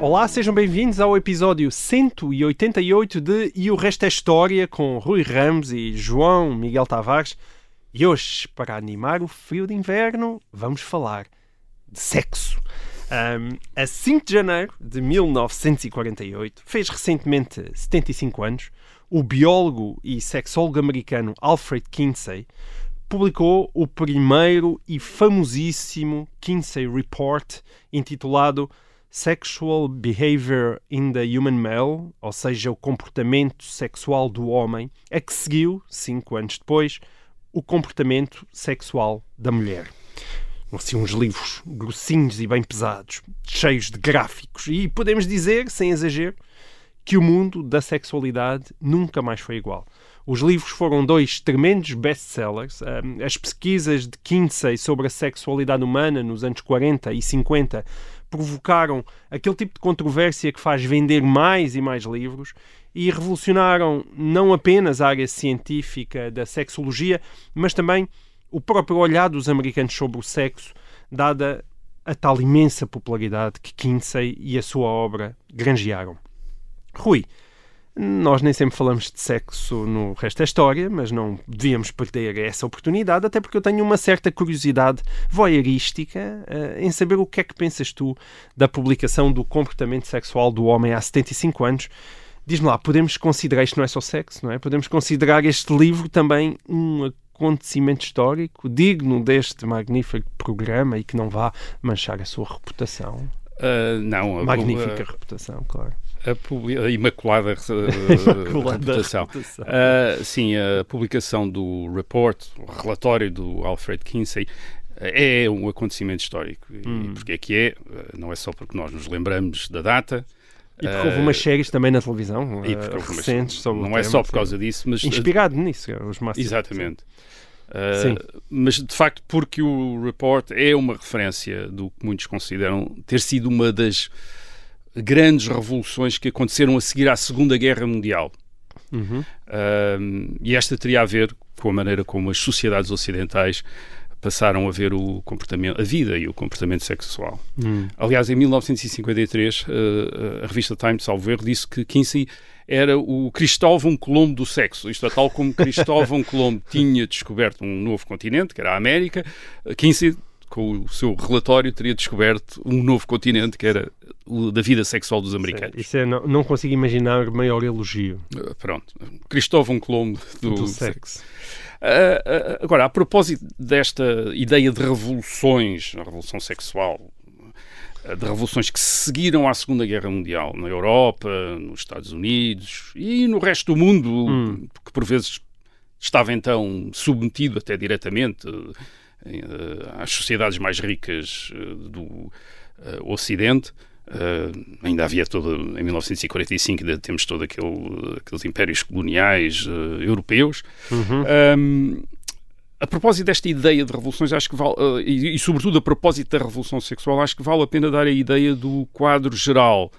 Olá, sejam bem-vindos ao episódio 188 de E o Resto é História com Rui Ramos e João Miguel Tavares. E hoje, para animar o frio de inverno, vamos falar de sexo. Um, a 5 de janeiro de 1948, fez recentemente 75 anos, o biólogo e sexólogo americano Alfred Kinsey publicou o primeiro e famosíssimo Kinsey Report, intitulado Sexual Behavior in the Human Male, ou seja, o comportamento sexual do homem, a que seguiu, cinco anos depois, o comportamento sexual da mulher. Assim, uns livros grossinhos e bem pesados, cheios de gráficos, e podemos dizer, sem exagero, que o mundo da sexualidade nunca mais foi igual. Os livros foram dois tremendos best-sellers. As pesquisas de Kinsey sobre a sexualidade humana nos anos 40 e 50 provocaram aquele tipo de controvérsia que faz vender mais e mais livros e revolucionaram não apenas a área científica da sexologia, mas também o próprio olhar dos americanos sobre o sexo, dada a tal imensa popularidade que Kinsey e a sua obra granjearam. Rui, nós nem sempre falamos de sexo no resto da história, mas não devíamos perder essa oportunidade, até porque eu tenho uma certa curiosidade voyeurística uh, em saber o que é que pensas tu da publicação do comportamento sexual do homem há 75 anos. Diz-me lá, podemos considerar isto não é só sexo, não é? Podemos considerar este livro também um acontecimento histórico digno deste magnífico programa e que não vá manchar a sua reputação? Uh, não. Magnífica a, reputação, claro. A, a imaculada, uh, reputação. reputação. Uh, sim, a publicação do report, o relatório do Alfred Kinsey, é um acontecimento histórico. Hum. E porque é que é? Não é só porque nós nos lembramos da data. E porque houve umas séries também na televisão e porque recentes sobre Não é só por causa disso, mas... Inspirado nisso, os máximos. Exatamente. Uh, mas de facto porque o report é uma referência do que muitos consideram ter sido uma das grandes revoluções que aconteceram a seguir à Segunda Guerra Mundial. Uhum. Uh, e esta teria a ver com a maneira como as sociedades ocidentais passaram a ver o comportamento, a vida e o comportamento sexual. Hum. Aliás, em 1953, uh, a revista Time, salvo erro, disse que Kinsey era o Cristóvão Colombo do sexo. Isto é, tal como Cristóvão Colombo tinha descoberto um novo continente, que era a América, Kinsey, com o seu relatório, teria descoberto um novo continente, que era o da vida sexual dos americanos. Isso é, não, não consigo imaginar maior elogio. Uh, pronto. Cristóvão Colombo do, do sexo. Uh, uh, agora, a propósito desta ideia de revoluções, a revolução sexual, de revoluções que seguiram à Segunda Guerra Mundial, na Europa, nos Estados Unidos e no resto do mundo, hum. que por vezes estava então submetido até diretamente às sociedades mais ricas uh, do uh, Ocidente. ainda havia todo, em 1945, ainda temos todos aquele, aqueles impérios coloniais europeus. Uhum. Um, a propósito desta ideia de revoluções, acho que vale, e, e, sobretudo a propósito da revolução sexual, acho que vale a pena dar a ideia do quadro geral.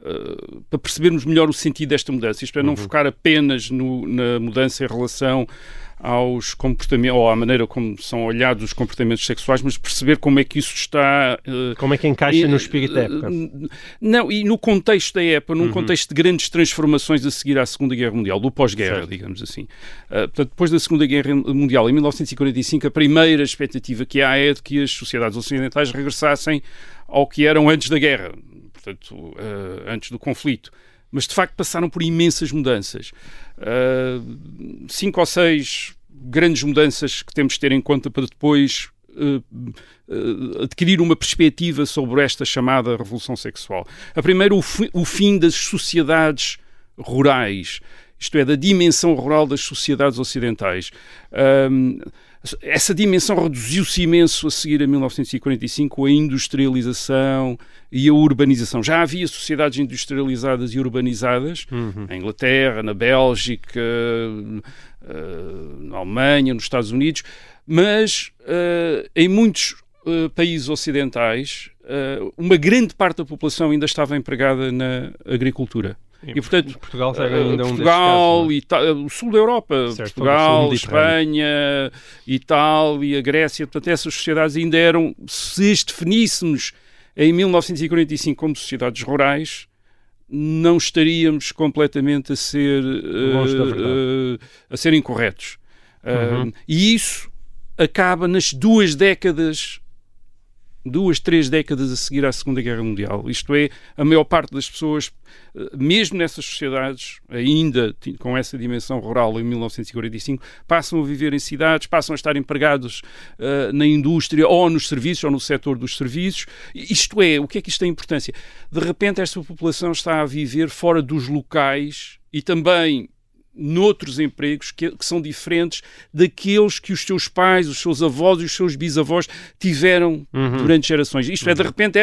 Uh, para percebermos melhor o sentido desta mudança. Isto é, não uhum. focar apenas no, na mudança em relação aos comportamentos, ou à maneira como são olhados os comportamentos sexuais, mas perceber como é que isso está... Uh, como é que encaixa uh, no espírito da época. Não, e no contexto da época, num uhum. contexto de grandes transformações a seguir à Segunda Guerra Mundial, do pós-guerra, digamos assim. Uh, portanto, depois da Segunda Guerra Mundial, em 1945, a primeira expectativa que há é de que as sociedades ocidentais regressassem ao que eram antes da guerra, portanto, antes do conflito mas de facto passaram por imensas mudanças. Uh, cinco ou seis grandes mudanças que temos de ter em conta para depois uh, uh, adquirir uma perspectiva sobre esta chamada revolução sexual. A primeira, o, fi, o fim das sociedades rurais. isto é, da dimensão rural das sociedades ocidentais. Um, essa dimensão reduziu-se imenso a seguir a 1945 com a industrialização e a urbanização. Já havia sociedades industrializadas e urbanizadas uhum. na Inglaterra, na Bélgica, na Alemanha, nos Estados Unidos, mas uh, em muitos uh, países ocidentais uma grande parte da população ainda estava empregada na agricultura. E, portanto, Portugal era ainda Portugal, um Ita o sul da Europa, certo, Portugal, Espanha, Itália, Grécia, portanto, essas sociedades ainda eram, se as definíssemos em 1945 como sociedades rurais, não estaríamos completamente a ser, uh, uh, a ser incorretos. Uhum. Uh, e isso acaba nas duas décadas duas, três décadas a seguir à Segunda Guerra Mundial. Isto é, a maior parte das pessoas, eh, mesmo nessas sociedades, ainda com essa dimensão rural em 1945, passam a viver em cidades, passam a estar empregados uh, na indústria ou nos serviços ou no setor dos serviços. Isto é, o que é que isto tem importância? De repente, esta população está a viver fora dos locais e também noutros empregos que, que, são diferentes daqueles que os seus pais, os seus avós e os seus bisavós tiveram uhum. durante gerações. Isto é, de uhum. repente,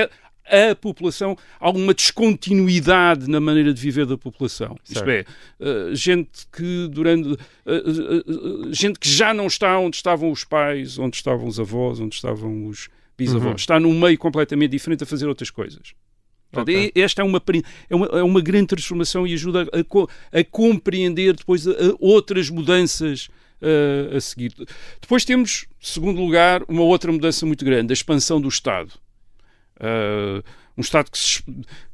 é a população, há uma descontinuidade na maneira de viver da população. Certo. Isto é, uh, gente que durante uh, uh, gente que já não está onde estavam os pais, onde estavam os avós, onde estavam os bisavós. Uhum. Está num meio completamente diferente a fazer outras coisas. Portanto, okay. Esta é uma, é, uma, é uma grande transformação e ajuda a, a compreender depois a, a outras mudanças uh, a seguir. Depois temos, segundo lugar, uma outra mudança muito grande, a expansão do Estado. Uh, um Estado que, se,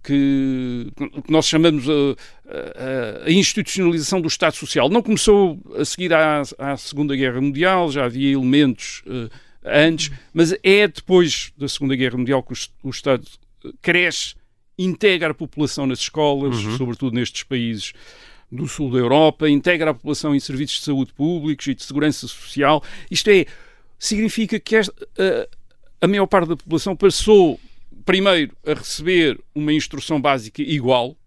que, que, nós chamamos a, a, institucionalização do Estado Social. Não começou a seguir à, à Segunda Guerra Mundial, já havia elementos uh, antes, mas é depois da Segunda Guerra Mundial que o, o Estado cresce integra a população nas escolas, uhum. sobretudo nestes países do sul da Europa, integra a população em serviços de saúde públicos e de segurança social. Isto é, significa que esta, a, a maior parte da população passou primeiro a receber uma instrução básica igual,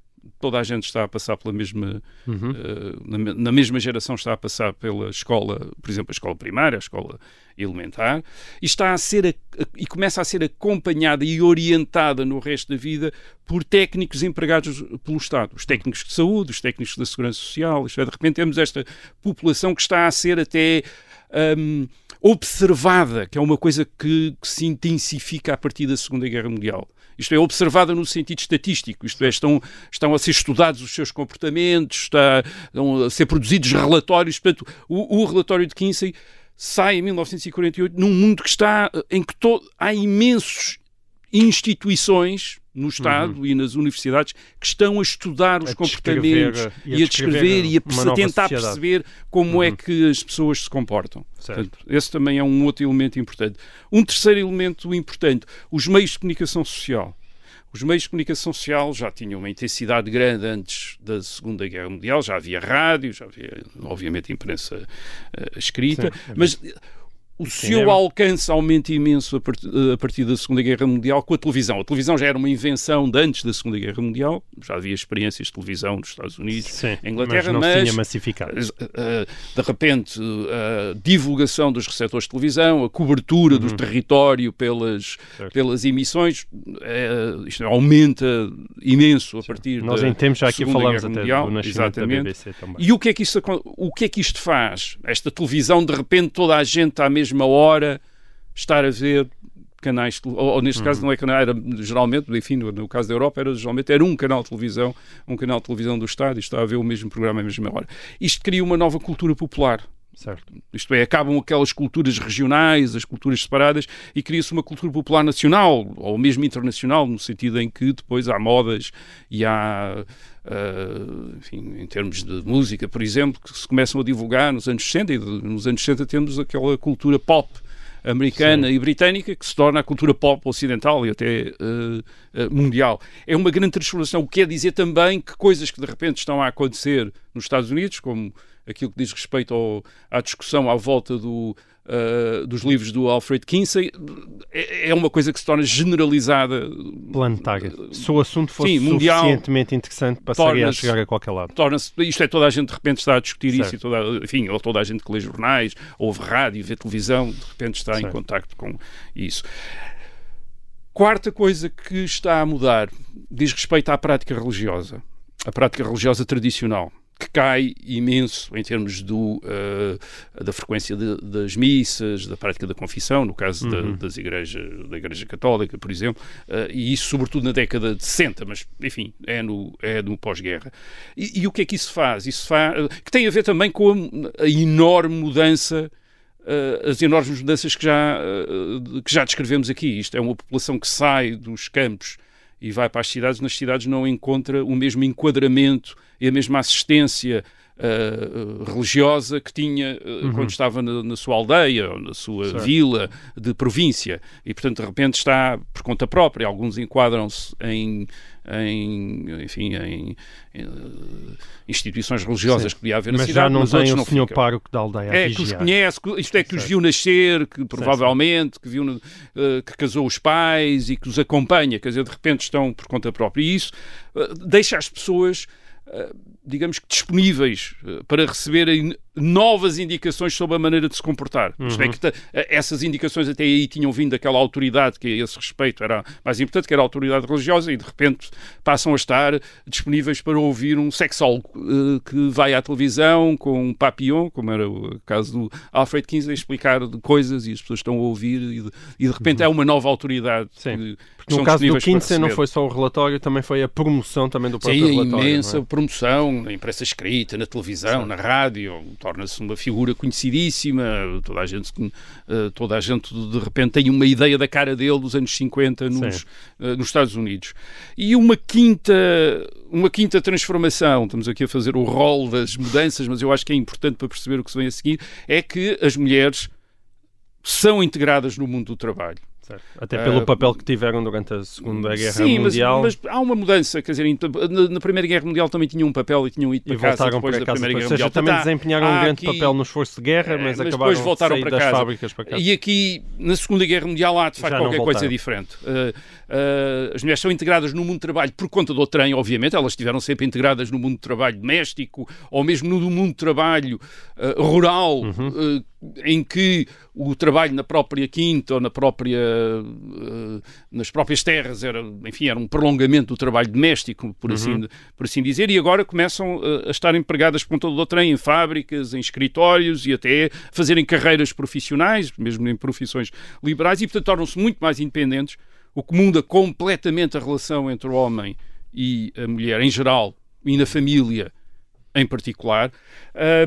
toda a gente está a passar pela mesma uhum. uh, na, na, mesma geração está a passar pela escola, por exemplo, a escola primária, a escola elementar, e está a ser a, a, e começa a ser acompanhada e orientada no resto da vida por técnicos empregados pelo Estado, os técnicos de saúde, os técnicos da segurança social, isto é, de repente temos esta população que está a ser até um, observada, que é uma coisa que, que se intensifica a partir da Segunda Guerra Mundial isto é, observada no sentido estatístico, isto é, estão, estão a ser estudados os seus comportamentos, está, estão a ser produzidos relatórios, portanto, o, o relatório de Kinsey sai em 1948 num mundo que está em que to, há imensos instituições no Estado uhum. e nas universidades que estão a estudar os a comportamentos e a, e a descrever e a, tentar sociedade. perceber como é uhum. é que as pessoas se comportam. Portanto, esse também é um outro elemento importante. Um terceiro elemento importante, os meios de comunicação social. Os meios de comunicação social já tinham uma intensidade grande antes da Segunda Guerra Mundial, já havia rádio, já havia, obviamente, imprensa uh, escrita, Sim, é mas o seu alcance aumenta imenso a partir, a partir, da Segunda Guerra Mundial com a televisão. A televisão já era uma invenção de antes da Segunda Guerra Mundial, já havia experiências de televisão nos Estados Unidos, Sim, Inglaterra, mas não mas, tinha massificado. Eh, de repente, a divulgação dos receptores de televisão, a cobertura uhum. do território pelas, pelas emissões, é, isto aumenta imenso a partir Nós da em tempos já aqui falamos até Mundial, do nascimento exatamente. da BBC também. E o que, é que isto, o que é que isto faz? Esta televisão, de repente, toda a gente está mesmo mesma hora estar a ver canais, ou, ou neste uhum. caso não é canal, era geralmente, enfim, no, no, caso da Europa, era geralmente era um canal de televisão, um canal de televisão do Estado e está a ver o mesmo programa à mesma hora. Isto cria uma nova cultura popular. Certo. Isto é, acabam aquelas culturas regionais, as culturas separadas, e cria-se uma cultura popular nacional, ou mesmo internacional, no sentido em que depois há modas e há, uh, enfim, em termos de música, por exemplo, que se começam a divulgar nos anos 60, e nos anos 60 temos aquela cultura pop, americana Sim. e britânica que se torna a cultura pop ocidental e até uh, mundial. É uma grande transformação, o que quer dizer também que coisas que de repente estão a acontecer nos Estados Unidos, como aquilo que diz respeito ao, à discussão à volta do, uh, dos livros do Alfred Kinsey, é, é, uma coisa que se torna generalizada. Planetária. Se o assunto fosse Sim, mundial, suficientemente interessante, passaria a chegar a qualquer lado. Torna-se, isto é, toda a gente de repente está a discutir certo. isso, e toda, enfim, ou toda a gente que lê jornais, ouve rádio, vê televisão, de repente está certo. em contacto com isso. Quarta coisa que está a mudar diz respeito à prática religiosa, a prática religiosa tradicional que cai imenso em termos do, uh, da frequência de, das missas, da prática da confissão, no caso uhum. da, das igrejas, da Igreja Católica, por exemplo, uh, e isso sobretudo na década de 60, mas enfim, é no, é no pós-guerra. E, e, o que é que isso faz? Isso faz, uh, que tem a ver também com a, a enorme mudança as enormes mudanças que já, que já descrevemos aqui. Isto é uma população que sai dos campos e vai para as cidades, nas cidades não encontra o mesmo enquadramento e a mesma assistência uh, religiosa que tinha uh, uhum. quando estava na, na, sua aldeia ou na sua certo. vila de província. E, portanto, de repente está por conta própria. Alguns enquadram-se em, em, enfim, em, em uh, instituições religiosas Sim. que podia haver na mas cidade, já não mas tem o não senhor pároco da aldeia É, que os conhece, que, isto é, que certo. os viu nascer, que provavelmente, que viu, uh, que casou os pais e que os acompanha, quer dizer, de repente estão por conta própria. E isso uh, deixa as pessoas digamos que disponíveis para receberem novas indicações sobre a maneira de se comportar. Uhum. Isto é que essas indicações até aí tinham vindo daquela autoridade que a esse respeito era mais importante, que era a autoridade religiosa, e de repente passam a estar disponíveis para ouvir um sexólogo uh, que vai à televisão com um papillon, como era o caso do Alfred Kinsey, explicar coisas e as pessoas estão a ouvir e de, e de repente uhum. é uma nova autoridade. Sim. Que, que no caso do Kinsey não foi só o relatório, também foi a promoção também do próprio Sim, relatório. Sim, imensa é? promoção na imprensa escrita, na televisão, Sim. na rádio, torna-se uma figura conhecidíssima, toda a gente, eh, toda a gente de repente tem uma ideia da cara dele dos anos 50 nos, eh, nos Estados Unidos. E uma quinta, uma quinta transformação, estamos aqui a fazer o rol das mudanças, mas eu acho que é importante para perceber o que se vem a seguir, é que as mulheres são integradas no mundo do trabalho. Certo. Até pelo uh, papel que tiveram durante a Segunda Guerra sim, Mundial. Mas, mas há uma mudança, quer dizer, na, na, Primeira Guerra Mundial também tinham um papel e tinham ido para e casa depois para da casa, Primeira Guerra Mundial. também desempenharam um grande aqui, papel no esforço de guerra, mas, mas acabaram depois voltaram para casa. fábricas para casa. E aqui, na Segunda Guerra Mundial, há de facto qualquer coisa diferente. Uh, uh, as mulheres são integradas no mundo do trabalho por conta do trem, obviamente, elas estiveram sempre integradas no mundo do trabalho doméstico ou mesmo no mundo do trabalho rural, uhum. em que o trabalho na própria quinta ou na própria eh, nas próprias terras, era, enfim, era um prolongamento do trabalho doméstico, por, assim, uhum. por assim dizer, e agora começam a, a estar empregadas por conta do trem em fábricas, em escritórios e até fazerem carreiras profissionais, mesmo em profissões liberais, e portanto tornam-se muito mais independentes, o que muda completamente a relação entre o homem e a mulher em geral e na família em particular,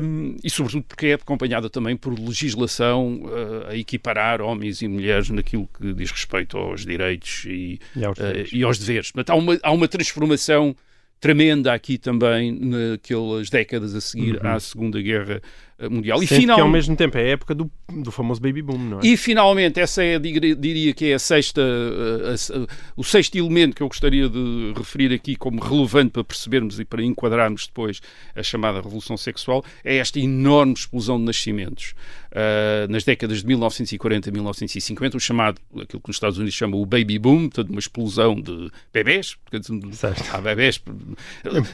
um, e sobretudo porque é acompanhada também por legislação uh, a equiparar homens e mulheres naquilo que diz respeito aos direitos e, e, aos, deveres. Uh, e aos deveres. Portanto, há uma, há uma transformação tremenda aqui também naquelas décadas a seguir uhum. à Segunda Guerra eh, mundial. E final... que ao mesmo tempo é a época do, do famoso baby boom, não é? E finalmente, essa é, diria que é a sexta, a, a, a, o sexto elemento que eu gostaria de referir aqui como relevante para percebermos e para enquadrarmos depois a chamada revolução sexual, é esta enorme explosão de nascimentos. Uh, nas décadas de 1940 a 1950, o chamado, aquilo que nos Estados Unidos chama o baby boom, portanto, uma explosão de bebés, há bebés.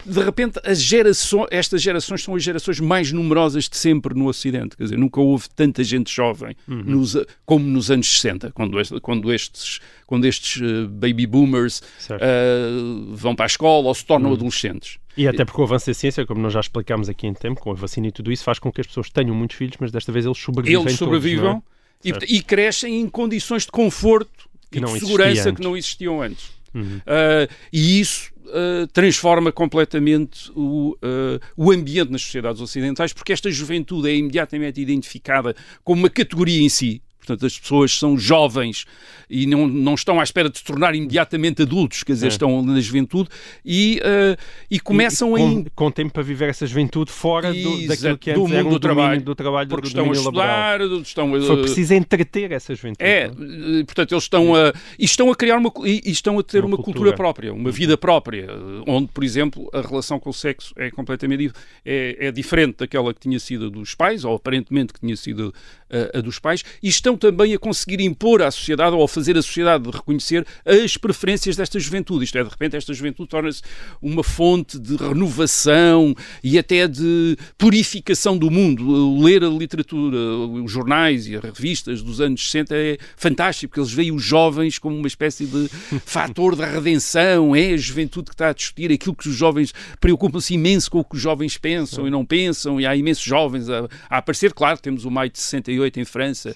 De repente, as gerações, estas gerações são as gerações mais numerosas de sempre sempre no Ocidente. Quer dizer, nunca houve tanta gente jovem uhum. nos, como nos anos 60, quando, este, quando estes, quando estes uh, baby boomers uh, vão para a escola ou se tornam uhum. adolescentes. E até porque o avanço da ciência, como nós já explicámos aqui em tempo, com a vacina e tudo isso, faz com que as pessoas tenham muitos filhos, mas desta vez eles sobrevivem. Eles sobrevivam todos, é? e, e, crescem em condições de conforto que e de segurança que não existiam antes. Uhum. Uh, e isso uh, transforma completamente o, uh, o ambiente nas sociedades ocidentais, porque esta juventude é imediatamente identificada como uma categoria em si. Portanto as pessoas são jovens e não, não estão à espera de se tornar imediatamente adultos, quer dizer, É. estão na juventude e, eh, e começam E a com, com tempo para viver essa juventude fora do, Exato, daquilo que do antes era mundo um do trabalho. do trabalho, porque do estão a laboral. estudar, estão a, Foi preciso entreter essa juventude. é, não é? eh, portanto, eles estão a, e estão a criar uma, e estão a ter Uma uma, cultura. cultura. própria, uma vida própria, eh, onde, por exemplo, a relação com o sexo é completamente é, é diferente daquela que tinha sido a dos pais, ou aparentemente que tinha sido eh, a dos pais, e estão também a conseguir impor à sociedade, ou a fazer a sociedade reconhecer as preferências desta juventude. Isto é, de repente, esta juventude torna-se uma fonte de renovação e até de purificação do mundo. Ler a literatura, os jornais e as revistas dos anos 60 é fantástico, porque eles veem os jovens como uma espécie de fator da redenção, é a juventude que está a discutir aquilo que os jovens preocupam-se imenso com o que os jovens pensam e não pensam, e há imensos jovens a, a aparecer. Claro, temos o maio de 68 em França,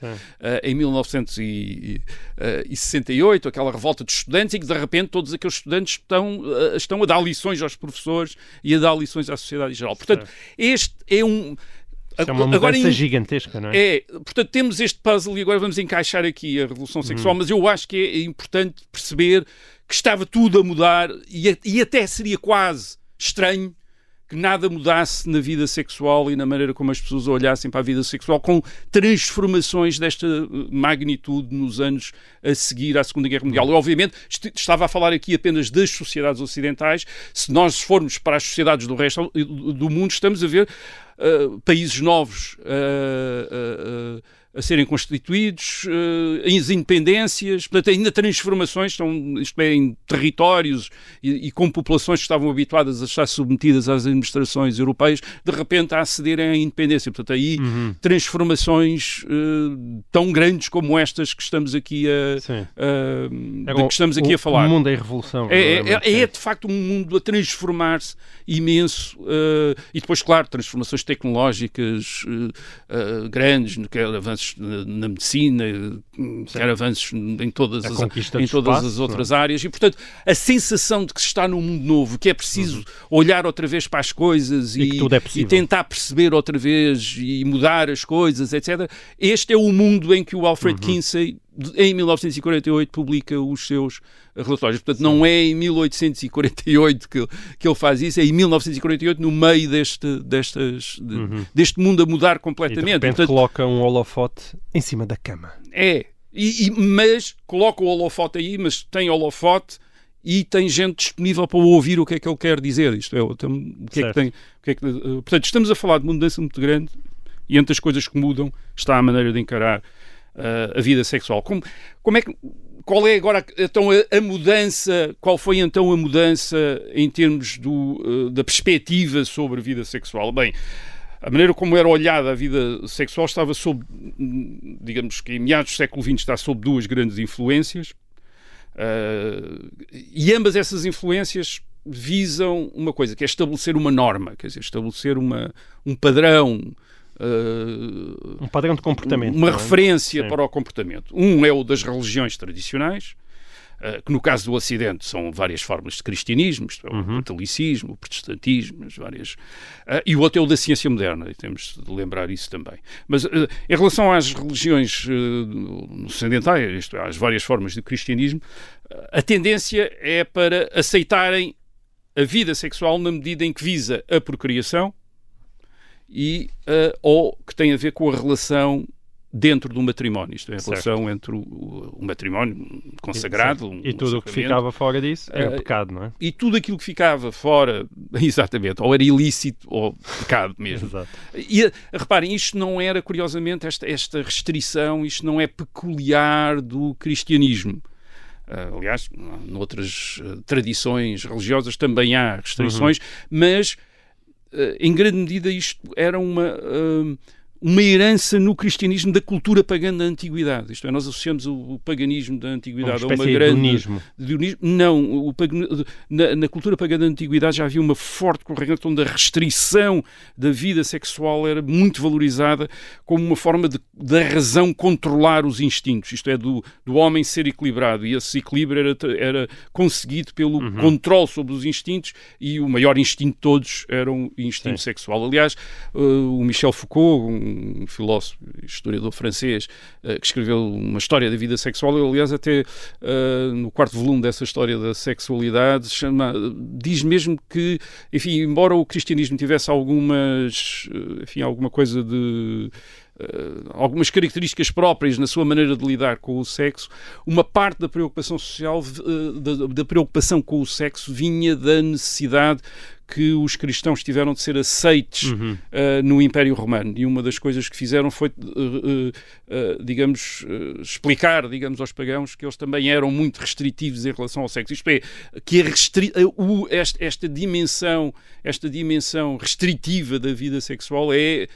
em 1968, aquela revolta de estudantes, e que de repente todos aqueles estudantes estão, eh, estão a dar lições aos professores e a dar lições à sociedade em geral. Portanto, este é um. Isto é uma mudança Agora, gigantesca, não é? é, portanto, temos este puzzle e agora vamos encaixar aqui a revolução Uhum. sexual, mas eu acho que é importante perceber que estava tudo a mudar e, e até seria quase estranho que nada mudasse na vida sexual e na maneira como as pessoas olhassem para a vida sexual com transformações desta eh, magnitude nos anos a seguir à Segunda Guerra Mundial. Eu, obviamente, est- estava a falar aqui apenas das sociedades ocidentais. Se nós formos para as sociedades do resto do do mundo, estamos a ver eh, países novos eh, eh, eh, a serem constituídos, eh, as independências, portanto, ainda transformações, estão, isto é, em territórios e, e com populações que estavam habituadas a estar submetidas às administrações europeias, de repente a acederem à independência. Portanto, aí Uhum. transformações eh, tão grandes como estas que estamos aqui a, de que estamos aqui o- a falar. O mundo em revolução. É, é, é, é, de facto um mundo a transformar-se imenso eh, e depois, claro, transformações tecnológicas eh, eh, grandes, quer avanços na, na medicina, eh, quer avanços em todas, A as, em todas espaço, as outras áreas e, portanto, a sensação de que se está num mundo novo, que é preciso olhar outra vez para as coisas Uhum. E tudo é e tentar perceber outra vez e mudar as coisas, etc. Este é o mundo em que o Alfred Uhum. Kinsey, em 1948, publica os seus relatórios. Portanto, não é em 1848 que, que ele faz isso, é em 1948, no meio deste, destas, de- deste mundo a mudar Uhum. E de completamente. repente Portanto, coloca um holofote em cima da cama. é. E, e- mas coloca o holofote aí, mas tem holofote e tem gente disponível para ouvir o que é que ele quer dizer. Isto é, o que é que tem. que é que- eh, portanto, estamos a falar de uma mudança muito grande e entre as coisas que mudam está a maneira de encarar eh, a vida sexual. Como, como é que. Qual é agora então a, a mudança? Qual foi então a mudança em termos do, eh, da perspectiva sobre a vida sexual? Bem, a maneira como era olhada a vida sexual estava sob, digamos que em meados do século XX está sob duas grandes influências uh, e ambas essas influências visam uma coisa, que é estabelecer uma norma, quer dizer, estabelecer uma, um padrão, uh, Um padrão de comportamento. uma é? referência Sim. para o comportamento. Um é o das religiões tradicionais, eh, que no caso do Ocidente são várias formas de cristianismo, isto é, o Uhum. catolicismo, o protestantismo, as várias. eh, e o outro é o da ciência moderna, e temos de lembrar isso também. Mas em relação às religiões ocidentais, isto é, às várias formas de cristianismo, a tendência é para aceitarem a vida sexual na medida em que visa a procriação e eh, ou que tem a ver com a relação dentro do matrimónio, isto é, a Certo. relação entre o, o matrimónio consagrado um- E tudo o que ficava fora disso era Eh, pecado, não é? e tudo aquilo que ficava fora, exatamente, ou era ilícito ou pecado mesmo. Exato. E eh, reparem, isto não era, curiosamente, esta, esta restrição, isto não é peculiar do cristianismo. Ah, aliás, noutras eh, tradições religiosas também há restrições, mas eh, em grande medida isto era uma, ah, uma herança no cristianismo da cultura pagã da antiguidade. Isto é, nós associamos o, o paganismo da Uma antiguidade a uma espécie de grande hedonismo. Dionísio- Não, o na, na cultura pagã da antiguidade já havia uma forte corrente onde a restrição da vida sexual era muito valorizada como uma forma de, da razão controlar os instintos, isto é, do, do homem ser equilibrado. E esse equilíbrio era, era conseguido pelo Uhum. controle sobre os instintos e o maior instinto de todos era o instinto Sim. sexual. Aliás, uh, o Michel Foucault, um filósofo historiador francês, uh, que escreveu uma história da vida sexual. Ele, aliás, até uh, no quarto volume dessa história da sexualidade, chama, diz mesmo que, enfim, embora o cristianismo tivesse algumas, enfim, alguma coisa de algumas características próprias na sua maneira de lidar com o sexo, uma parte da preocupação social, uh, da, da, preocupação com o sexo, vinha da necessidade que os cristãos tiveram de ser aceites uhum. uh, no Império Romano. E uma das coisas que fizeram foi, digamos, explicar, digamos, aos pagãos que eles também eram muito restritivos em relação ao sexo. Isto é, que o, esta, esta dimensão, esta dimensão restritiva da vida sexual é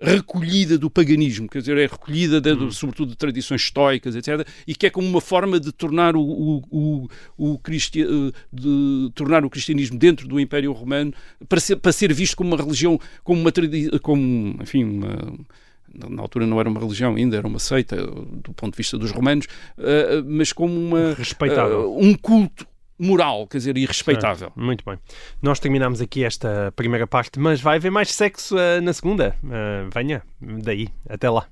recolhida do paganismo, quer dizer, é recolhida de, hum. sobretudo de tradições estoicas, etc., e que é como uma forma de tornar o, o, o, o cristi... de tornar o cristianismo dentro do Império Romano para ser, para ser visto como uma religião, como uma tradição, como, enfim, uma, na altura não era uma religião ainda, era uma seita do ponto de vista dos romanos, uh, mas como uma, Respeitável. Um culto moral, quer dizer, irrespeitável. muito bem. Nós terminamos aqui esta primeira parte, mas vai haver mais sexo uh, na segunda. Uh, venha, daí, até lá.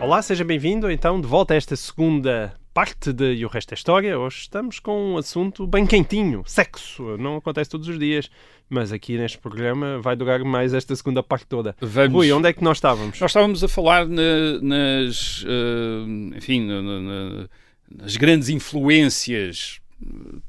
Olá, seja bem-vindo então de volta a esta segunda parte de E o Resto é História. Hoje estamos com um assunto bem quentinho: sexo. Não acontece todos os dias, mas aqui neste programa vai durar mais esta segunda parte toda. Vamos... Rui, onde é que nós estávamos? Nós estávamos a falar na, nas, uh, enfim, na, na, nas grandes influências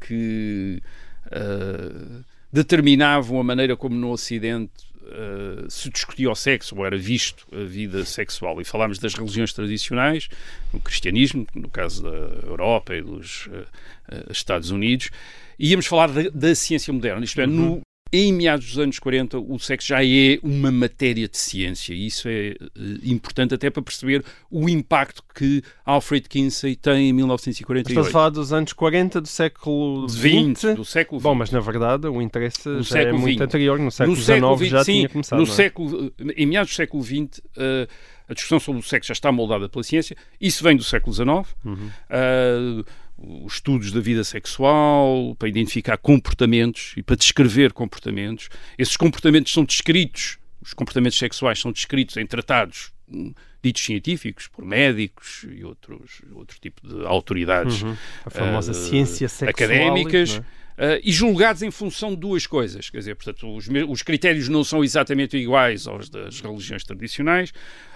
que uh, determinavam a maneira como no Ocidente uh, se discutia o sexo ou era visto a vida sexual. E falámos das religiões tradicionais, o cristianismo, no caso da Europa e dos uh, Estados Unidos, e íamos falar da, da ciência moderna, isto é, no, em meados dos anos 40, o sexo já é uma matéria de ciência e isso é uh, importante até para perceber o impacto que Alfred Kinsey tem em 1948. Estás a falar dos anos 40 do século XX? do século XX. Bom, mas na verdade o interesse no já é muito anterior. No século XIX já sim, tinha começado. No é? século, em meados do século XX, uh, a discussão sobre o sexo já está moldada pela ciência. Isso vem do século XIX. Uhum. Uh, os estudos da vida sexual, para identificar comportamentos e para descrever comportamentos. Esses comportamentos são descritos, os comportamentos sexuais são descritos em tratados hum, ditos científicos, por médicos e outros, outro tipo de autoridades. Uhum. A famosa uh, ciência sexual. Académicas. Uh, e julgados em função de duas coisas. Quer dizer, portanto, os, os critérios não são exatamente iguais aos das religiões tradicionais.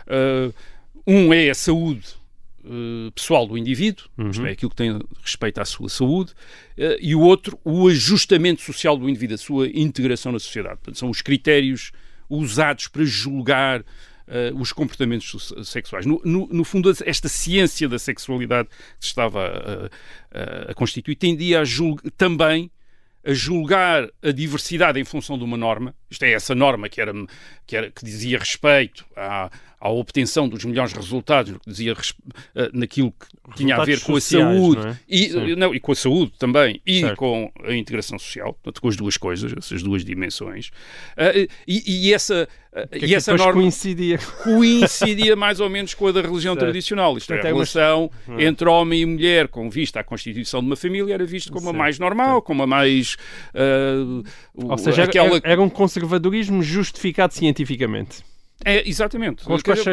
Uh, um é a saúde uh, pessoal do indivíduo, uhum. isto é, aquilo que tem respeito à sua saúde, uh, e o outro, o ajustamento social do indivíduo, a sua integração na sociedade. Portanto, são os critérios usados para julgar Uh, os comportamentos sexuais. No, no, no, fundo, esta ciência da sexualidade que se estava a, a, a constituir tendia a também a julgar a diversidade em função de uma norma, isto é, essa norma que, era, que, era, que dizia respeito à, à obtenção dos melhores resultados, no que dizia eh, naquilo que tinha a ver com a saúde não é? e, não, e com a saúde também e certo. com a integração social, portanto, com as duas coisas, essas duas dimensões. Uh, e, e, essa que e essa norma coincidia. coincidia mais ou menos com a da religião certo. tradicional. Isto é, a relação mas... entre homem e mulher, com vista à constituição de uma família, era visto como certo. a mais normal, como a mais. Uh, Ou seja, aquela... era, era um conservadorismo justificado cientificamente. É, exatamente. Com os quais se,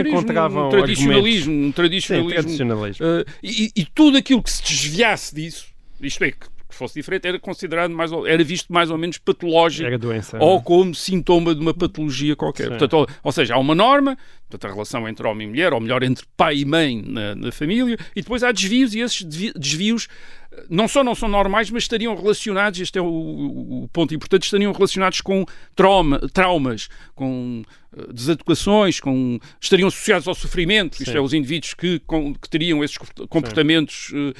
encontravam um tradicionalismo, um tradicionalismo, Sim, tradicionalismo. Uh, e, e, tudo aquilo que se desviasse disso, isto é, que fosse diferente, era considerado mais era visto mais ou menos patológico era doença, ou como sintoma de uma patologia qualquer. Portanto, ou, ou, seja, há uma norma, portanto, a relação entre homem e mulher, ou melhor, entre pai e mãe na, na família, e depois há desvios, e esses desvios não só não são normais, mas estariam relacionados, este é o, o ponto importante, estariam relacionados com trauma, traumas, com uh, desadequações, com, estariam associados ao sofrimento, Sim. isto é, os indivíduos que, com, que teriam esses comportamentos uh,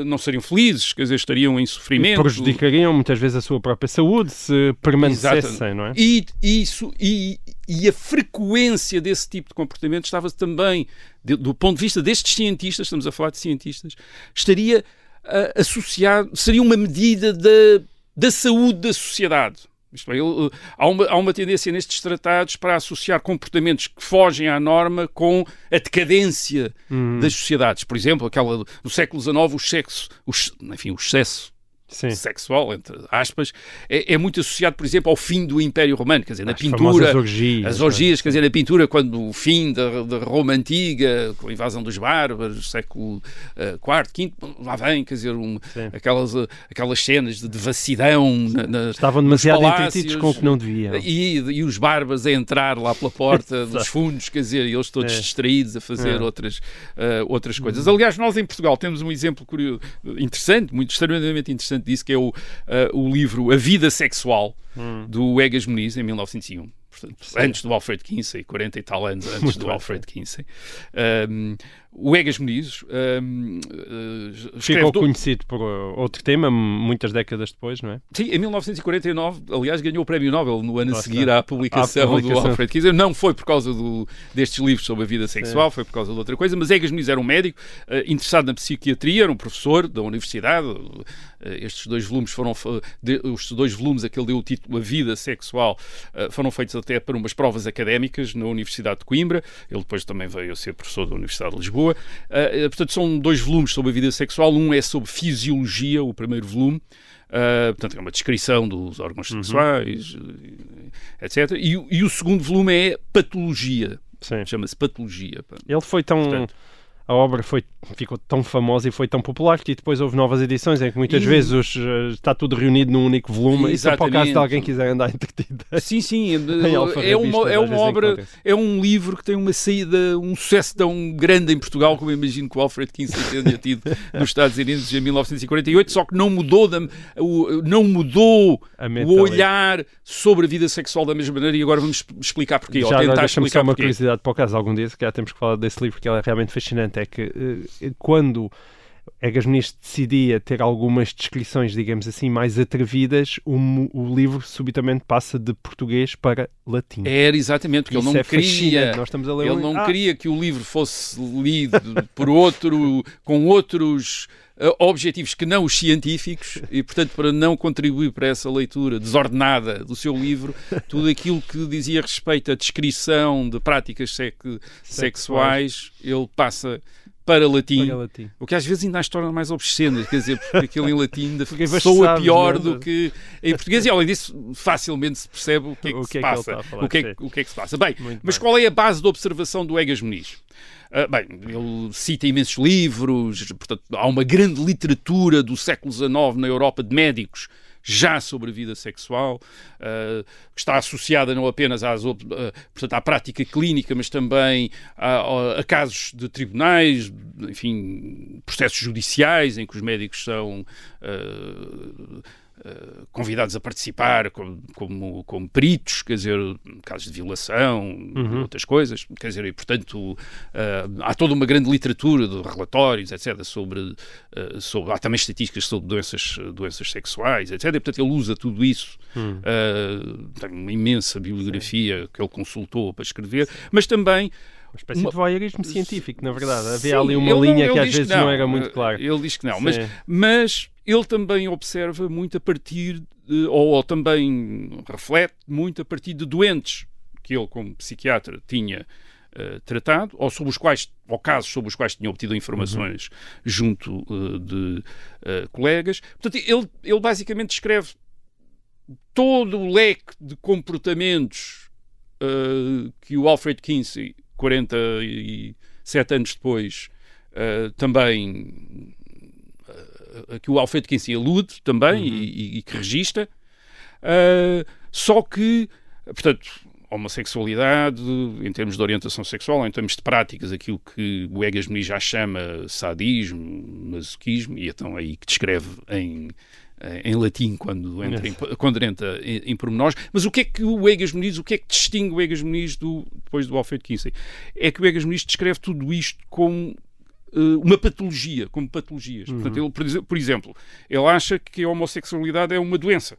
uh, não seriam felizes, quer dizer, estariam em sofrimento. E prejudicariam muitas vezes a sua própria saúde se permanecessem, não é? E, isso, e, e a frequência desse tipo de comportamento estava também, do ponto de vista destes cientistas, estamos a falar de cientistas, estaria uh, associado, seria uma medida da, da saúde da sociedade. Isto é, ele, há, uma, há uma tendência nestes tratados para associar comportamentos que fogem à norma com a decadência uhum. das sociedades. Por exemplo, aquela do século XIX, o sexo, o, enfim, o excesso Sim. sexual, entre aspas, é, é muito associado, por exemplo, ao fim do Império Romano, quer dizer, na As pintura, orgias, as não é? orgias, quer dizer, na pintura, quando o fim da, da Roma Antiga, com a invasão dos bárbaros, século eh, IV, V, lá vem, quer dizer, um- aquelas, aquelas cenas de devassidão na, na- Estavam demasiado entretidos com o que não deviam. e, e os barbas a entrar lá pela porta dos fundos, quer dizer, e eles todos É. distraídos a fazer É. Uhum. outras, ah, outras coisas. Aliás, nós em Portugal temos um exemplo curioso, interessante, muito extremamente interessante disso, que é o, ah, o livro A Vida Sexual, Hum. do Egas Muniz, em 1901. Portanto, antes do Alfred Kinsey, 40 e tal anos antes Muito do bem, Alfred Kinsey. Um, o Egas Muniz um, uh, Ficou do- conhecido por uh, outro tema, muitas décadas depois, não é? Sim, em 1949, aliás, ganhou o Prémio Nobel no ano a seguir à publicação, À publicação. do Alfred Kinsey. Não foi por causa do- destes livros sobre a vida sexual, foi por causa de outra coisa, mas Egas Muniz era um médico eh, interessado na psiquiatria, era um professor da universidade. Eh, estes dois volumes foram, de- os dois volumes a que ele deu o título A Vida Sexual eh, foram feitos até para umas provas académicas na Universidade de Coimbra. Ele depois também veio a ser professor da Universidade de Lisboa. Eh, eh, portanto, são dois volumes sobre a vida sexual. Um é sobre fisiologia, o primeiro volume. Uh, portanto, é uma descrição dos órgãos sexuais, eh, etc. E, o- e o segundo volume é patologia. Chama-se patologia. Ele foi tão. Portanto- a obra foi, ficou tão famosa e foi tão popular que depois houve novas edições em que muitas E- vezes os, eh, está tudo reunido num único volume. Isso é para o caso de Exatamente. alguém quiser andar entretido. Sim, sim. É, é uma, é uma obra, é um livro que tem uma saída, um sucesso tão grande em Portugal como eu imagino que o Alfred Kinsey tenha tido nos Estados Unidos em 1948, só que não mudou, da, o, não mudou o olhar sobre a vida sexual da mesma maneira e agora vamos explicar porquê, ou Já agora tentar deixa-me só explicar uma porquê. curiosidade para o caso algum dia, que já temos que falar desse livro, que é realmente fascinante. É que eh, quando Egas Muniz decidia ter algumas descrições, digamos assim, mais atrevidas, o, o livro subitamente passa de português para latim. Era exatamente, porque Isso ele não é queria. Nós estamos a ler Ele um- não Ah, queria que o livro fosse lido por outro, com outros eh, objetivos que não os científicos e, portanto, para não contribuir para essa leitura desordenada do seu livro, tudo aquilo que dizia respeito à descrição de práticas sec- sexuais, ele passa para latim. para latim. O que às vezes ainda as torna mais obscenas, quer dizer, porque aquilo em latim ainda soa sabes, pior não é? do que em português, e além disso, facilmente se percebe o que é que, O se que é que ele passa. a falar, o, que é, que- o que é que se passa. Bem, Muito mas bem. qual é a base da observação do Egas Muniz? Ah, bem, ele cita imensos livros, portanto, há uma grande literatura do século XIX na Europa de médicos já sobre vida sexual, ah, que está associada não apenas às, ah, portanto, à prática clínica, mas também a, a- casos de tribunais, enfim, processos judiciais em que os médicos são ah, convidados a participar como, como, como peritos, quer dizer, casos de violação, outras coisas, quer dizer, e portanto ah, há toda uma grande literatura de relatórios, etc., sobre, ah, sobre há também estatísticas sobre doenças, doenças sexuais, etc., e portanto ele usa tudo isso, ah, tem uma imensa bibliografia que ele consultou para escrever, mas também Uma espécie Uma- de voyeurismo científico, na verdade. Havia Sim, ali uma não- linha ele que às vezes não, não. era muito clara. Ele diz que não, mas, Sim. mas ele também observa muito a partir, de, ou, ou também reflete muito a partir de doentes que ele, como psiquiatra, tinha eh, tratado, ou sobre os quais, ou casos sobre os quais tinha obtido informações junto eh, de eh, colegas. Portanto, ele, ele basicamente descreve todo o leque de comportamentos que o Alfred Kinsey, 47 anos depois, também que o Alfred Kinsey alude também e, e- e que registra, eh, só que, portanto, homossexualidade, em termos de orientação sexual, em termos de práticas, aquilo que o Egas Muniz já chama sadismo, masoquismo, e então aí que descreve em, em latim quando entra, em, quando entra em, em pormenores. Mas o que é que o Egas Muniz, o que é que distingue o Egas Muniz do, depois do Alfred Kinsey? É que o Egas Muniz descreve tudo isto como uma patologia, como patologias. Portanto, ele, por exe- por exemplo, ele acha que a homossexualidade é uma doença,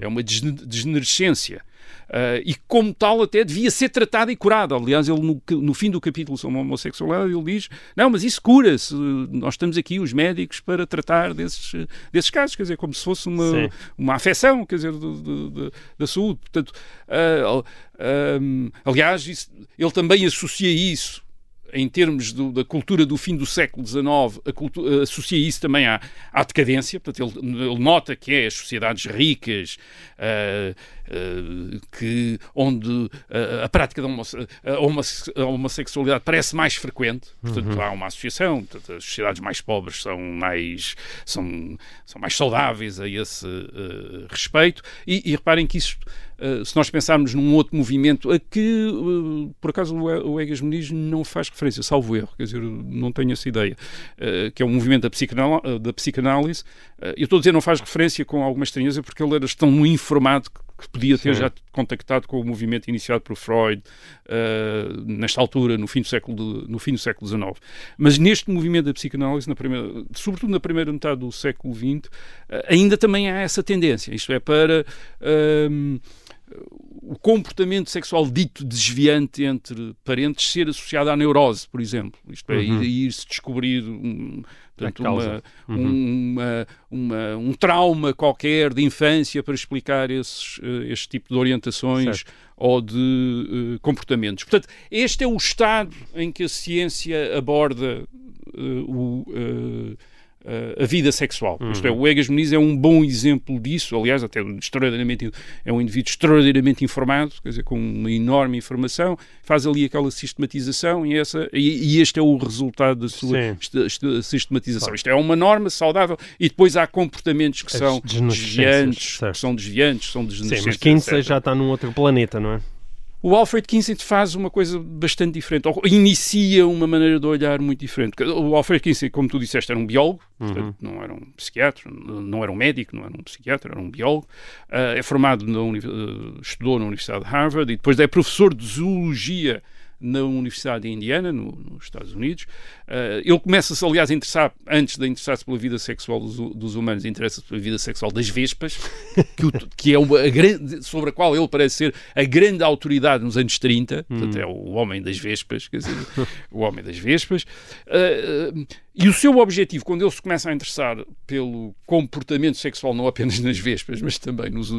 é uma degenerescência. Ah, e como tal até devia ser tratada e curada. Aliás, ele no, no fim do capítulo sobre a homossexualidade ele diz, não, mas isso cura-se, nós estamos aqui os médicos para tratar desses, desses casos, quer dizer, como se fosse uma, Sim. uma afecção, quer dizer, do- do- do- da saúde. Portanto, ah, ah, aliás, isso- ele também associa isso em termos do, da cultura do fim do século XIX, associa isso também à, à decadência. Portanto, ele, ele, nota que é as sociedades ricas, uh, que, onde uh, a prática da homosse homossexualidade parece mais frequente. Portanto, uhum. há uma associação. Portanto, as sociedades mais pobres são mais, são, são mais saudáveis a esse respeito. E, e reparem que isso Uh, se nós pensarmos num outro movimento a que, uh, por acaso, o Egas Muniz não faz referência, salvo erro, quer dizer, não tenho essa ideia, uh, que é um movimento da, psicanal da psicanálise. eu estou a dizer não faz referência com alguma estranheza porque ele era tão informado que que podia ter Sim. já contactado com o movimento iniciado por Freud uh, nesta altura, no fim, do século de, no fim do século XIX. Mas neste movimento da psicanálise, na primeira, sobretudo na primeira metade do século XX, uh, ainda também há essa tendência, isto é, para. Uh, o comportamento sexual dito desviante entre parentes ser associado à neurose, por exemplo. Isto é, uhum. ir-se descobrir um, portanto, uma, uhum. uma, uma, um trauma qualquer de infância para explicar esses, uh, este tipo de orientações certo. ou de uh, comportamentos. Portanto, este é o estado em que a ciência aborda uh, o a vida sexual. Uhum. Isto é, o Egas Muniz é um bom exemplo disso, aliás, até extraordinariamente, é um indivíduo extraordinariamente informado, quer dizer, com uma enorme informação, faz ali aquela sistematização e, essa, e, e este é o resultado da sua sistematização. Claro. Isto é uma norma saudável e depois há comportamentos que são desviantes, que são desviantes, são desnecessários. Sim, mas Kinsey já está num outro planeta, não é? O Alfred Kinsey faz uma coisa bastante diferente, ou inicia uma maneira de olhar muito diferente. O Alfred Kinsey, como tu disseste, era um biólogo, uhum. portanto, não era um psiquiatra, não era um médico, não era um psiquiatra, era um biólogo. Uh, é formado, na uh, estudou na Universidade de Harvard e depois é professor de zoologia na Universidade de Indiana, no, nos Estados Unidos. Uh, ele começa-se, aliás, a interessar, antes de interessar-se pela vida sexual dos, dos humanos, interessa-se pela vida sexual das vespas, que, o, que é uma, a grande, sobre a qual ele parece ser a grande autoridade nos anos 30, hum. portanto, é o homem das vespas, quer dizer, o homem das vespas. Uh, e o seu objetivo, quando ele se começa a interessar pelo comportamento sexual, não apenas nas vespas, mas também nos,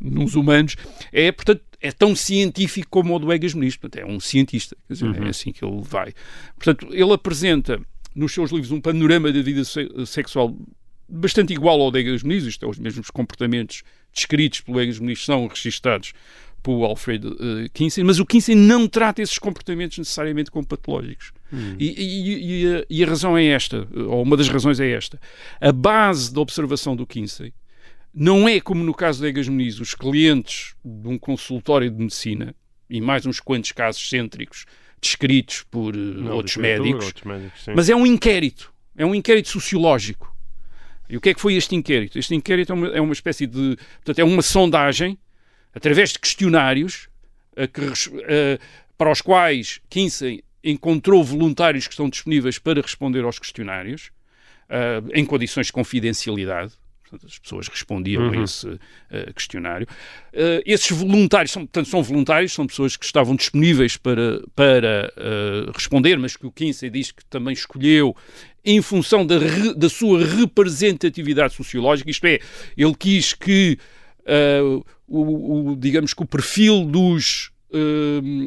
nos humanos, é, portanto, é tão científico como o do Egas Muniz. Portanto, é um cientista. Dizer, é uhum. É assim que ele vai. Portanto, ele apresenta nos seus livros um panorama da vida sexual bastante igual ao do Egas Muniz. Isto é, os mesmos comportamentos descritos pelo Egas Muniz são registados por Alfred uh, Kinsey, mas o Kinsey não trata esses comportamentos necessariamente como patológicos. Hum. E, e, e, a, e, a, razão é esta, ou uma das razões é esta. A base da observação do Kinsey não é como no caso da Egas Muniz, os clientes de um consultório de medicina e mais uns quantos casos cêntricos descritos por uh, outros médicos, outros médicos mas é um inquérito, é um inquérito sociológico. E o que é que foi este inquérito? Este inquérito é uma, é uma espécie de. Portanto, é uma sondagem através de questionários que, uh, para os quais Kinsey encontrou voluntários que estão disponíveis para responder aos questionários uh, em condições de confidencialidade as pessoas respondiam uhum. a esse uh, questionário. Uh, esses voluntários, são, portanto, são voluntários, são pessoas que estavam disponíveis para, para uh, responder, mas que o Kinsey diz que também escolheu em função da, re, da sua representatividade sociológica, isto é, ele quis que o, o, digamos que o perfil dos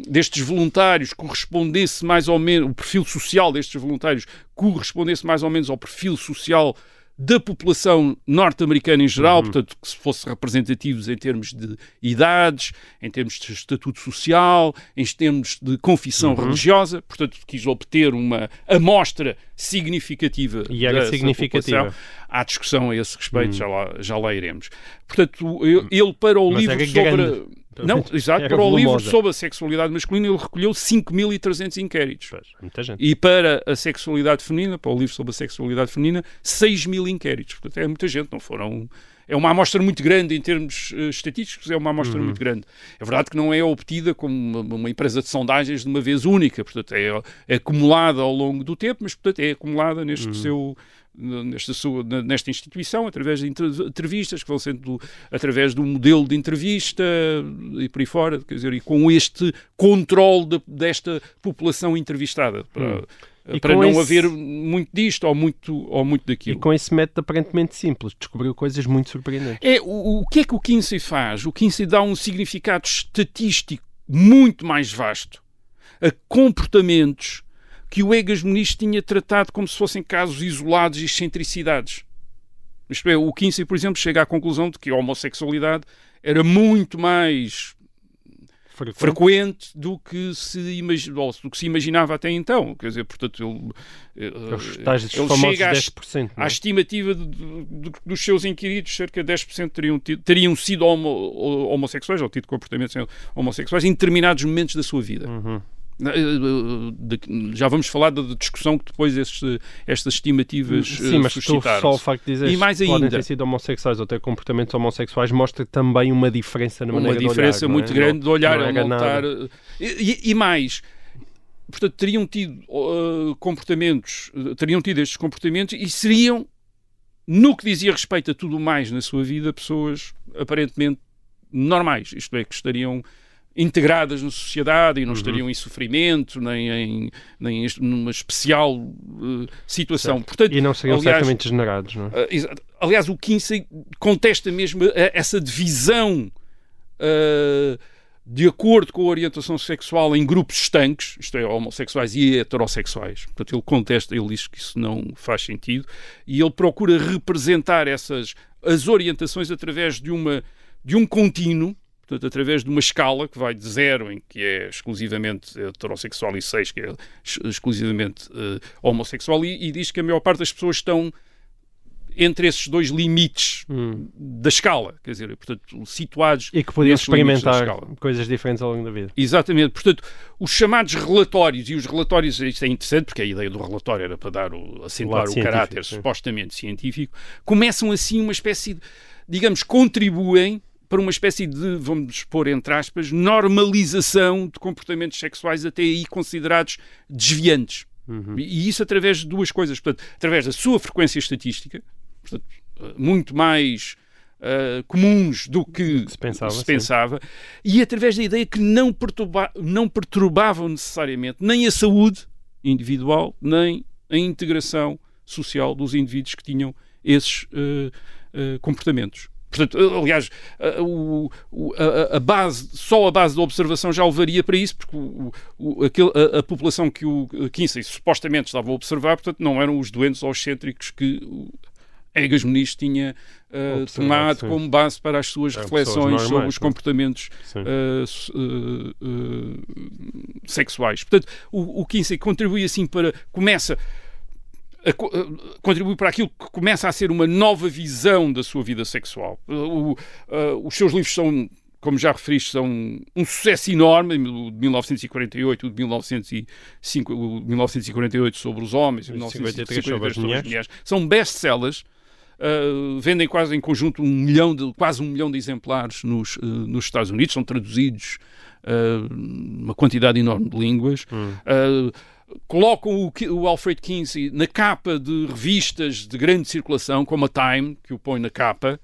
destes voluntários correspondesse mais ou menos, o perfil social destes voluntários correspondesse mais ou menos ao perfil social da população norte-americana em geral, uhum. portanto, que se fosse representativos em termos de idades, em termos de estatuto social, em termos de confissão uhum. religiosa, portanto, quis obter uma amostra significativa e era significativa. População. Há discussão a esse respeito, uhum. já, lá, já lá iremos. Portanto, ele para o Mas livro sobre... Grande não, exato. Para o livro sobre a sexualidade masculina, ele recolheu 5.300 inquéritos. Pois, muita gente. E para a sexualidade feminina, para o livro sobre a sexualidade feminina, 6 mil inquéritos. Portanto, é muita gente, não foram. É uma amostra muito grande em termos uh, estatísticos, é uma amostra uhum. muito grande. É verdade que não é obtida como uma, uma, empresa de sondagens de uma vez única, portanto, é, é acumulada ao longo do tempo, mas, portanto, é acumulada neste uhum. seu nesta, sua, nesta instituição, através de entrevistas que vão sendo através do modelo de entrevista e por aí fora, quer dizer, e com este controle de, desta população entrevistada. Para, hum. para não esse... haver muito disto ou muito, ou muito daquilo. E com esse método aparentemente simples, descobriu coisas muito surpreendentes. É, o, o que é que o Kinsey faz? O Kinsey dá um significado estatístico muito mais vasto a comportamentos que o Egas Muniz tinha tratado como se fossem casos isolados e excentricidades. Isto é, o Kinsey, por exemplo, chega à conclusão de que a homossexualidade era muito mais frequente, frequente do, que se do que se imaginava até então. Quer dizer, portanto, ele, eh, Os tais ele chega 10%, à, à estimativa de, de, de, dos seus inquiridos, cerca de 10% teriam, tido, teriam sido homo, homossexuais ou tido comportamentos homossexuais em determinados momentos da sua vida. Uhum. Já vamos falar da discussão que depois estes, estas estimativas Sim, mas só o facto de dizer e mais ainda, podem ter sido homossexuais ou ter comportamentos homossexuais mostra também uma diferença na maneira Uma diferença de olhar, muito é? grande de olhar não a montar. E, e, mais, portanto, teriam tido uh, comportamentos, teriam tido estes comportamentos e seriam, no que dizia respeito a tudo mais na sua vida, pessoas aparentemente normais, isto é, que estariam integradas na sociedade e não uhum. estariam em sofrimento, nem em, nem em numa especial uh, situação. Portanto, e não seriam aliás, certamente degenerados. Não é? uh, aliás, o Kinsey contesta mesmo essa divisão uh, de acordo com a orientação sexual em grupos estanques, isto é, homossexuais e heterossexuais. Portanto, ele contesta, ele diz que isso não faz sentido e ele procura representar essas as orientações através de uma de um contínuo portanto, através de uma escala que vai de zero, em que é exclusivamente heterossexual, e seis, que é exclusivamente uh, homossexual, e, e, diz que a maior parte das pessoas estão entre esses dois limites hum. da escala, quer dizer, portanto, situados e que podiam experimentar coisas diferentes ao longo da vida. Exatamente, portanto, os chamados relatórios e os relatórios, isto é interessante porque a ideia do relatório era para dar o, acentuar o, o caráter sim. supostamente científico, começam assim uma espécie de, digamos, contribuem para uma espécie de, vamos pôr entre aspas, normalização de comportamentos sexuais até aí considerados desviantes. Uhum. E isso através de duas coisas. Portanto, através da sua frequência estatística, portanto, eh, muito mais uh, comuns do que se pensava, se pensava e através da ideia que não, perturba, não perturbavam necessariamente nem a saúde individual, nem a integração social dos indivíduos que tinham esses uh, uh, comportamentos. Portanto, aliás, a, a, base, só a base da observação já levaria para isso, porque o, o, aquele, a, a, população que o Kinsey supostamente estava a observar, portanto, não eram os doentes ou excêntricos que Egas Muniz tinha uh, tomado sim. como base para as suas reflexões normais, sobre os comportamentos uh, uh, sexuais. Portanto, o, o Kinsey contribui assim para. começa contribui para aquilo que começa a ser uma nova visão da sua vida sexual. O, uh, os seus livros são, como já referiste, são um sucesso enorme, o de 1948, o de 1905, o de 1948 sobre os homens, o de 1953 sobre as mulheres. mulheres. São best-sellers. Uh, vendem quase em conjunto um milhão de, quase um milhão de exemplares nos, uh, nos Estados Unidos, são traduzidos uh, uma quantidade enorme de línguas. Hum colocam o, o, Alfred Kinsey na capa de revistas de grande circulação, como a Time, que o põe na capa,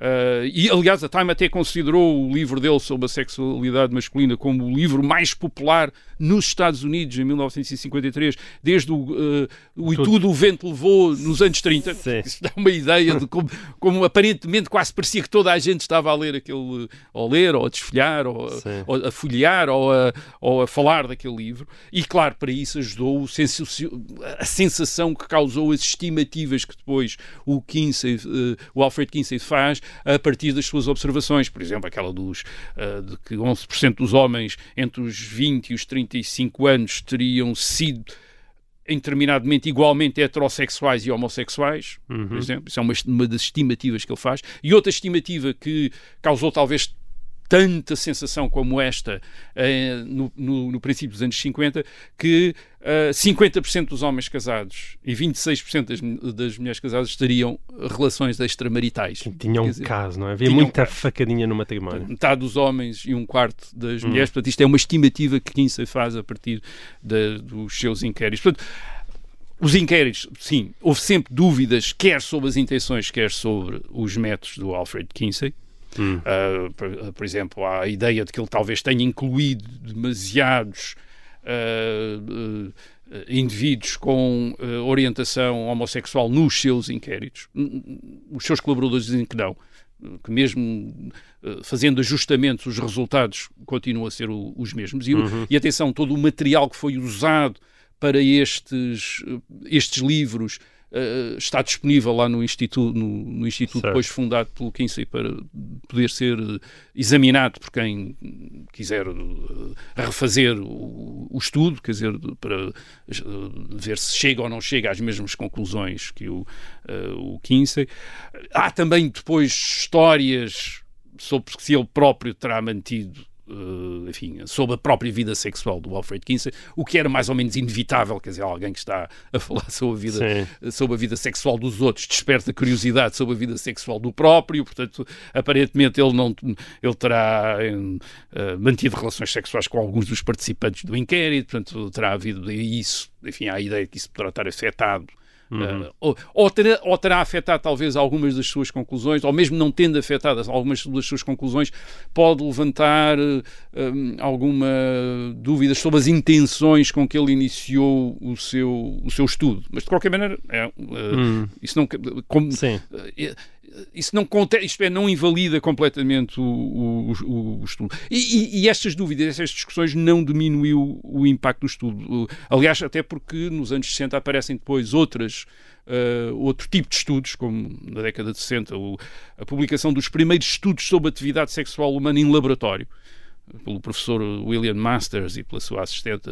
Uh, e, aliás, a Time até considerou o livro dele sobre a sexualidade masculina como o livro mais popular nos Estados Unidos em 1953, desde o, uh, o E Tudo o Vento Levou nos anos 30. Sim. Isso dá uma ideia de como, como, aparentemente quase parecia que toda a gente estava a ler aquele, ou ler, ou a desfolhar, ou, ou a folhear, ou a, ou a falar daquele livro. E, claro, para isso ajudou a sensação que causou as estimativas que depois o Kinsey, uh, o Alfred Kinsey faz a partir das suas observações, por exemplo, aquela dos, uh, de que 11% dos homens entre os 20 e os 35 anos teriam sido interminadamente igualmente heterossexuais e homossexuais, uhum. por exemplo. Isso é uma, uma das estimativas que ele faz. E outra estimativa que causou talvez tanta sensação como esta eh, no, no, no, princípio dos anos 50, que uh, 50% dos homens casados e 26% das, das mulheres casadas teriam relações extramaritais. Tinham um caso, não é? Havia muita um facadinha no matrimónio. Metade dos homens e um quarto das hum. mulheres. Portanto, isto é uma estimativa que Kinsey faz a partir de, dos seus inquéritos. Portanto, os inquéritos, sim, houve sempre dúvidas, quer sobre as intenções, quer sobre os métodos do Alfred Kinsey. Hum. Uh, por, por, exemplo, há a ideia de que ele talvez tenha incluído demasiados uh, uh, indivíduos com orientação homossexual nos seus inquéritos. Os seus colaboradores dizem que não, que mesmo fazendo ajustamentos, os resultados continuam a ser o, os mesmos. E, uhum. e atenção, todo o material que foi usado para estes, estes livros Uh, está disponível lá no Instituto, no, no instituto depois fundado pelo Kinsey para poder ser examinado por quem quiser uh, refazer o, o, estudo, quer dizer, para ver se chega ou não chega às mesmas conclusões que o, o Kinsey. Há também depois histórias sobre se ele próprio terá mantido enfim, sobre a própria vida sexual do Alfred Kinsey, o que era mais ou menos inevitável, quer dizer, alguém que está a falar sobre a vida, sobre a vida sexual dos outros desperta curiosidade sobre a vida sexual do próprio, portanto, aparentemente ele não ele terá uh, mantido relações sexuais com alguns dos participantes do inquérito, portanto, terá havido isso, enfim, há a ideia que isso poderá estar afetado Uhum. Uh, ou, ou, terá, ou, terá, afetado talvez algumas das suas conclusões, ou mesmo não tendo afetado algumas das suas conclusões, pode levantar uh, um, alguma dúvidas sobre as intenções com que ele iniciou o seu, o seu estudo. Mas de qualquer maneira, é, uh, uhum. isso não. Como, Sim isso não isto é, não invalida completamente o, o, o, estudo. E, e, e, estas dúvidas, estas discussões não diminuiu o impacto do estudo. Aliás, até porque nos anos 60 aparecem depois outras Uh, outro tipo de estudos, como na década de 60, o, a publicação dos primeiros estudos sobre atividade sexual humana em laboratório, pelo professor William Masters e pela sua assistente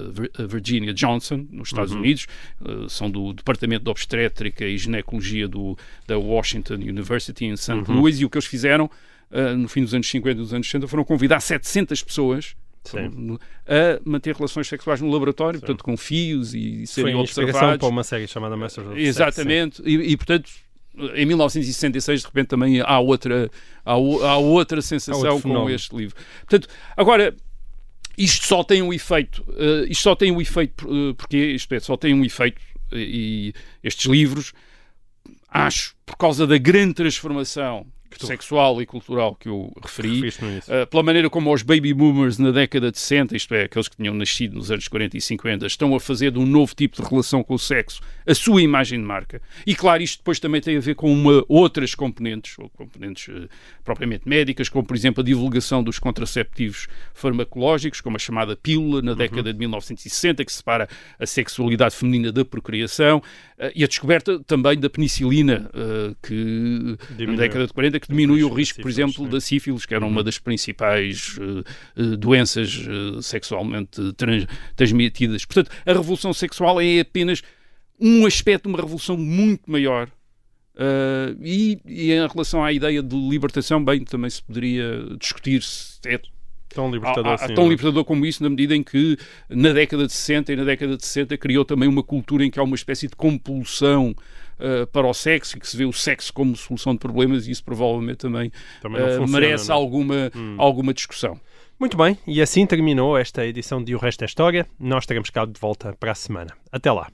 Virginia Johnson, nos Estados uhum. Unidos, uh, são do Departamento de Obstétrica e Ginecologia do, da Washington University em St. Uhum. Louis, e o que eles fizeram uh, no fim dos anos 50 e dos anos 60 foram convidar 700 pessoas Sim. a manter relações sexuais no laboratório, Sim. portanto com fios e, serem Foi observados. para uma série chamada Masters of Exatamente, e, e portanto em 1966, de repente, também há outra, há, há outra sensação há com este livro. Portanto, agora, isto só tem um efeito, uh, isto só tem um efeito, uh, porque isto é, só tem um efeito, uh, e estes livros, acho, por causa da grande transformação sexual e cultural que eu referi, uh, pela maneira como os baby boomers na década de 60, isto é, aqueles que tinham nascido nos anos 40 e 50, estão a fazer de um novo tipo de relação com o sexo a sua imagem de marca. E claro, isto depois também tem a ver com uma, outras componentes, ou componentes uh, propriamente médicas, como por exemplo a divulgação dos contraceptivos farmacológicos, como a chamada pílula na uhum. década de 1960, que separa a sexualidade feminina da procriação, uh, e a descoberta também da penicilina, que Diminuiu. na década de 40 que diminui o risco, por exemplo, da sífilis, que era uma uhum. das principais uh, doenças uh, sexualmente trans transmitidas. Portanto, a revolução sexual é apenas um aspecto de uma revolução muito maior. Uh, e, e, em relação à ideia de libertação, bem, também se poderia discutir se é tão libertador, assim, tão libertador como isso, na medida em que na década de 60 e na década de 60 criou também uma cultura em que há uma espécie de compulsão uh, para o sexo e que se vê o sexo como solução de problemas e isso provavelmente também, também uh, funciona, merece não? É? alguma, hum. alguma discussão. Muito bem, e assim terminou esta edição de O Resto é História. Nós teremos cá de volta para a semana. Até lá.